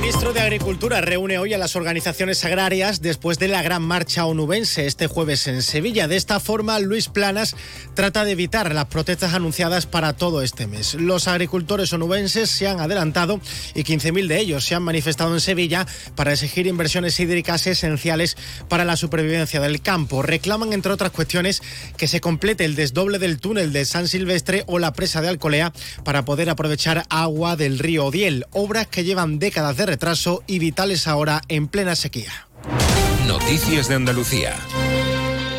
Ministro de Agricultura reúne hoy a las organizaciones agrarias después de la gran marcha onubense este jueves en Sevilla. De esta forma, Luis Planas trata de evitar las protestas anunciadas para todo este mes. Los agricultores onubenses se han adelantado y 15.000 de ellos se han manifestado en Sevilla para exigir inversiones hídricas esenciales para la supervivencia del campo. Reclaman, entre otras cuestiones, que se complete el desdoble del túnel de San Silvestre o la presa de Alcolea para poder aprovechar agua del río Odiel, obras que llevan décadas de retraso y vitales ahora en plena sequía. Noticias de Andalucía.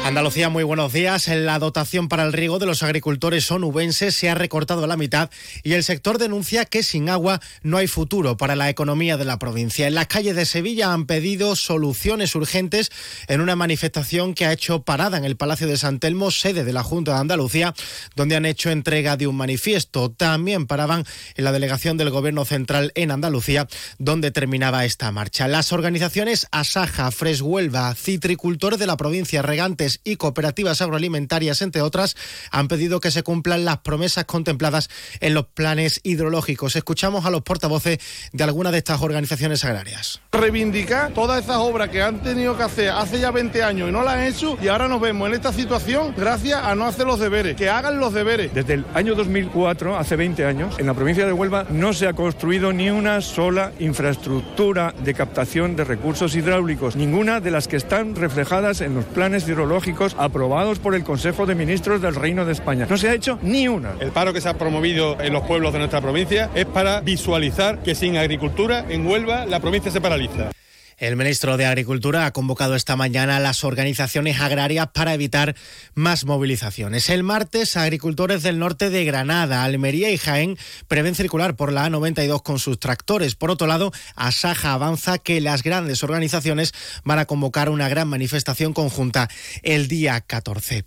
Andalucía, muy buenos días. La dotación para el riego de los agricultores onubenses se ha recortado a la mitad y el sector denuncia que sin agua no hay futuro para la economía de la provincia. En las calles de Sevilla han pedido soluciones urgentes en una manifestación que ha hecho parada en el Palacio de San Telmo, sede de la Junta de Andalucía, donde han hecho entrega de un manifiesto. También paraban en la delegación del Gobierno Central en Andalucía, donde terminaba esta marcha. Las organizaciones Asaja, Freshuelva, Citricultores de la provincia, Regantes y cooperativas agroalimentarias, entre otras, han pedido que se cumplan las promesas contempladas en los planes hidrológicos. Escuchamos a los portavoces de algunas de estas organizaciones agrarias. Reivindicar todas esas obras que han tenido que hacer hace ya 20 años y no las han hecho y ahora nos vemos en esta situación gracias a no hacer los deberes, que hagan los deberes. Desde el año 2004, hace 20 años, en la provincia de Huelva no se ha construido ni una sola infraestructura de captación de recursos hidráulicos, ninguna de las que están reflejadas en los planes hidrológicos aprobados por el Consejo de Ministros del Reino de España. No se ha hecho ni una. El paro que se ha promovido en los pueblos de nuestra provincia es para visualizar que sin agricultura en Huelva la provincia se paraliza. El ministro de Agricultura ha convocado esta mañana a las organizaciones agrarias para evitar más movilizaciones. El martes, agricultores del norte de Granada, Almería y Jaén prevén circular por la A92 con sus tractores. Por otro lado, Asaja avanza que las grandes organizaciones van a convocar una gran manifestación conjunta el día 14.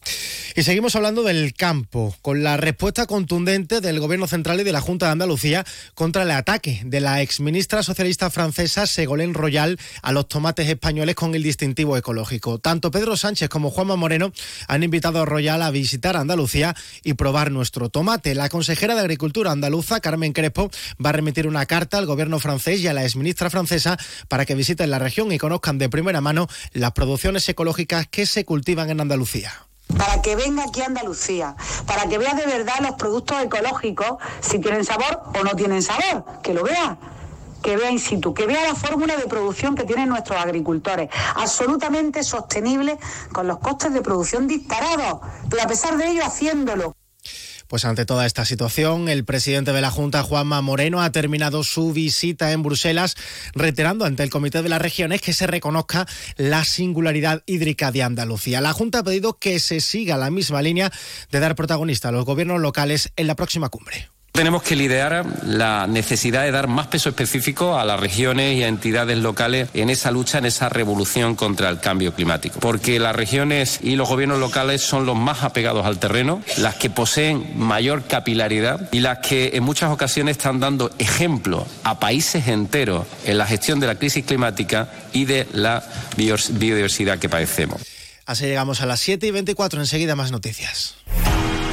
Y seguimos hablando del campo, con la respuesta contundente del Gobierno Central y de la Junta de Andalucía contra el ataque de la exministra socialista francesa Ségolène Royal a los tomates españoles con el distintivo ecológico. Tanto Pedro Sánchez como Juanma Moreno han invitado a Royal a visitar Andalucía y probar nuestro tomate. La consejera de Agricultura andaluza, Carmen Crespo, va a remitir una carta al gobierno francés y a la exministra francesa para que visiten la región y conozcan de primera mano las producciones ecológicas que se cultivan en Andalucía para que venga aquí a Andalucía, para que vea de verdad los productos ecológicos, si tienen sabor o no tienen sabor, que lo vea que vea in situ, que vea la fórmula de producción que tienen nuestros agricultores, absolutamente sostenible con los costes de producción disparados, pero a pesar de ello haciéndolo. Pues ante toda esta situación, el presidente de la Junta, Juanma Moreno, ha terminado su visita en Bruselas, reiterando ante el Comité de las Regiones que se reconozca la singularidad hídrica de Andalucía. La Junta ha pedido que se siga la misma línea de dar protagonista a los gobiernos locales en la próxima cumbre. Tenemos que liderar la necesidad de dar más peso específico a las regiones y a entidades locales en esa lucha, en esa revolución contra el cambio climático. Porque las regiones y los gobiernos locales son los más apegados al terreno, las que poseen mayor capilaridad y las que en muchas ocasiones están dando ejemplo a países enteros en la gestión de la crisis climática y de la biodiversidad que padecemos. Así llegamos a las 7 y 24. Enseguida más noticias.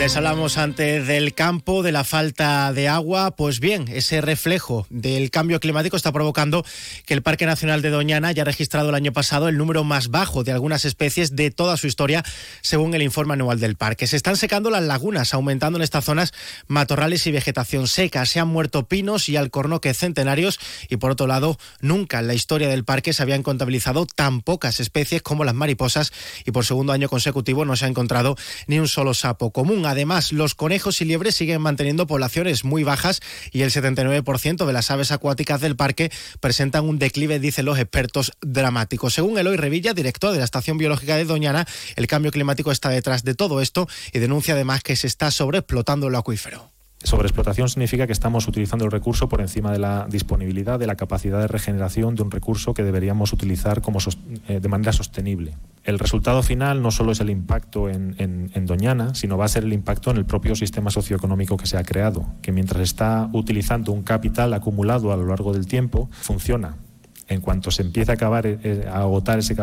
Les hablamos antes del campo, de la falta de agua. Pues bien, ese reflejo del cambio climático está provocando que el Parque Nacional de Doñana haya registrado el año pasado el número más bajo de algunas especies de toda su historia, según el informe anual del parque. Se están secando las lagunas, aumentando en estas zonas matorrales y vegetación seca. Se han muerto pinos y alcornoques centenarios y, por otro lado, nunca en la historia del parque se habían contabilizado tan pocas especies como las mariposas y por segundo año consecutivo no se ha encontrado ni un solo sapo común. Además, los conejos y liebres siguen manteniendo poblaciones muy bajas y el 79% de las aves acuáticas del parque presentan un declive, dicen los expertos, dramático. Según Eloy Revilla, director de la Estación Biológica de Doñana, el cambio climático está detrás de todo esto y denuncia además que se está sobreexplotando el acuífero. Sobreexplotación significa que estamos utilizando el recurso por encima de la disponibilidad, de la capacidad de regeneración de un recurso que deberíamos utilizar como eh, de manera sostenible. El resultado final no solo es el impacto en, en, Doñana, sino va a ser el impacto en el propio sistema socioeconómico que se ha creado, que mientras está utilizando un capital acumulado a lo largo del tiempo, funciona en cuanto se empiece a acabar eh, eh, a agotar ese,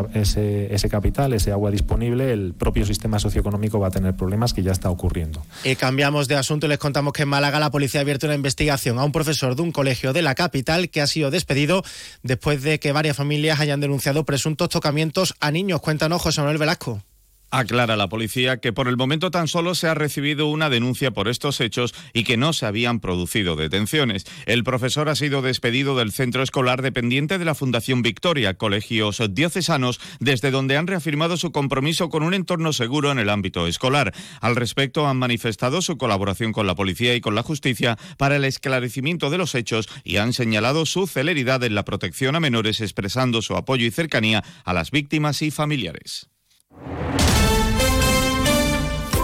ese, capital, ese agua disponible, el propio sistema socioeconómico va a tener problemas que ya está ocurriendo. Y cambiamos de asunto y les contamos que en Málaga la policía ha abierto una investigación a un profesor de un colegio de la capital que ha sido despedido después de que varias familias hayan denunciado presuntos tocamientos a niños. Cuéntanos, José Manuel Velasco. Aclara la policía que por el momento tan solo se ha recibido una denuncia por estos hechos y que no se habían producido detenciones. El profesor ha sido despedido del centro escolar dependiente de la Fundación Victoria, colegios diocesanos, desde donde han reafirmado su compromiso con un entorno seguro en el ámbito escolar. Al respecto, han manifestado su colaboración con la policía y con la justicia para el esclarecimiento de los hechos y han señalado su celeridad en la protección a menores, expresando su apoyo y cercanía a las víctimas y familiares.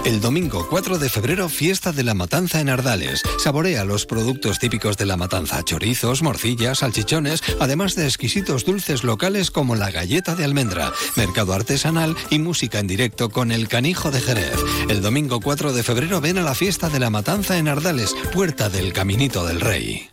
El domingo 4 de febrero, fiesta de la matanza en Ardales. Saborea los productos típicos de la matanza, chorizos, morcillas, salchichones, además de exquisitos dulces locales como la galleta de almendra, mercado artesanal y música en directo con el canijo de Jerez. El domingo 4 de febrero ven a la fiesta de la matanza en Ardales, puerta del Caminito del Rey.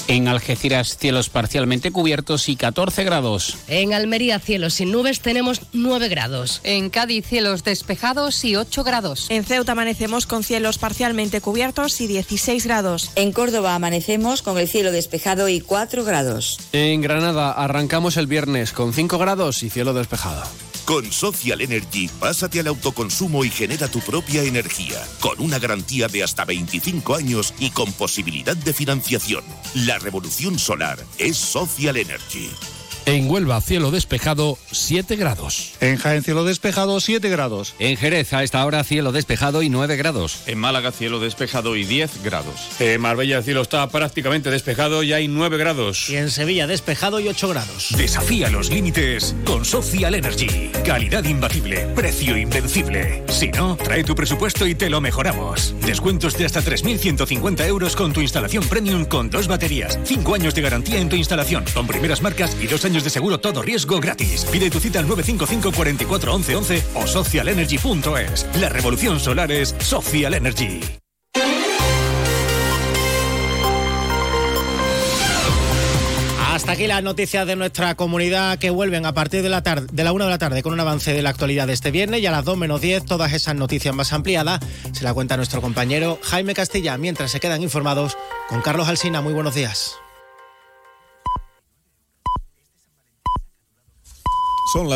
En Algeciras, cielos parcialmente cubiertos y 14 grados. En Almería, cielos sin nubes, tenemos 9 grados. En Cádiz, cielos despejados y 8 grados. En Ceuta amanecemos con cielos parcialmente cubiertos y 16 grados. En Córdoba amanecemos con el cielo despejado y 4 grados. En Granada arrancamos el viernes con 5 grados y cielo despejado. Con Social Energy, pásate al autoconsumo y genera tu propia energía, con una garantía de hasta 25 años y con posibilidad de financiación. La revolución solar es Social Energy. En Huelva, cielo despejado, 7 grados. En Jaén, cielo despejado, 7 grados. En Jerez, a esta hora, cielo despejado y 9 grados. En Málaga, cielo despejado y 10 grados. En Marbella, el cielo está prácticamente despejado y hay 9 grados. Y en Sevilla, despejado y 8 grados. Desafía los límites con Social Energy. Calidad imbatible, precio invencible. Si no, trae tu presupuesto y te lo mejoramos. Descuentos de hasta 3.150 euros con tu instalación premium con dos baterías. 5 años de garantía en tu instalación, con primeras marcas y dos años de seguro todo riesgo gratis. Pide tu cita al 955 44 11 11 o socialenergy.es. La revolución solar es Social Energy. Hasta aquí las noticias de nuestra comunidad que vuelven a partir de la tarde, de la 1 de la tarde con un avance de la actualidad de este viernes y a las 2 menos 10 todas esas noticias más ampliadas se la cuenta nuestro compañero Jaime Castilla mientras se quedan informados con Carlos Alsina. Muy buenos días. Son las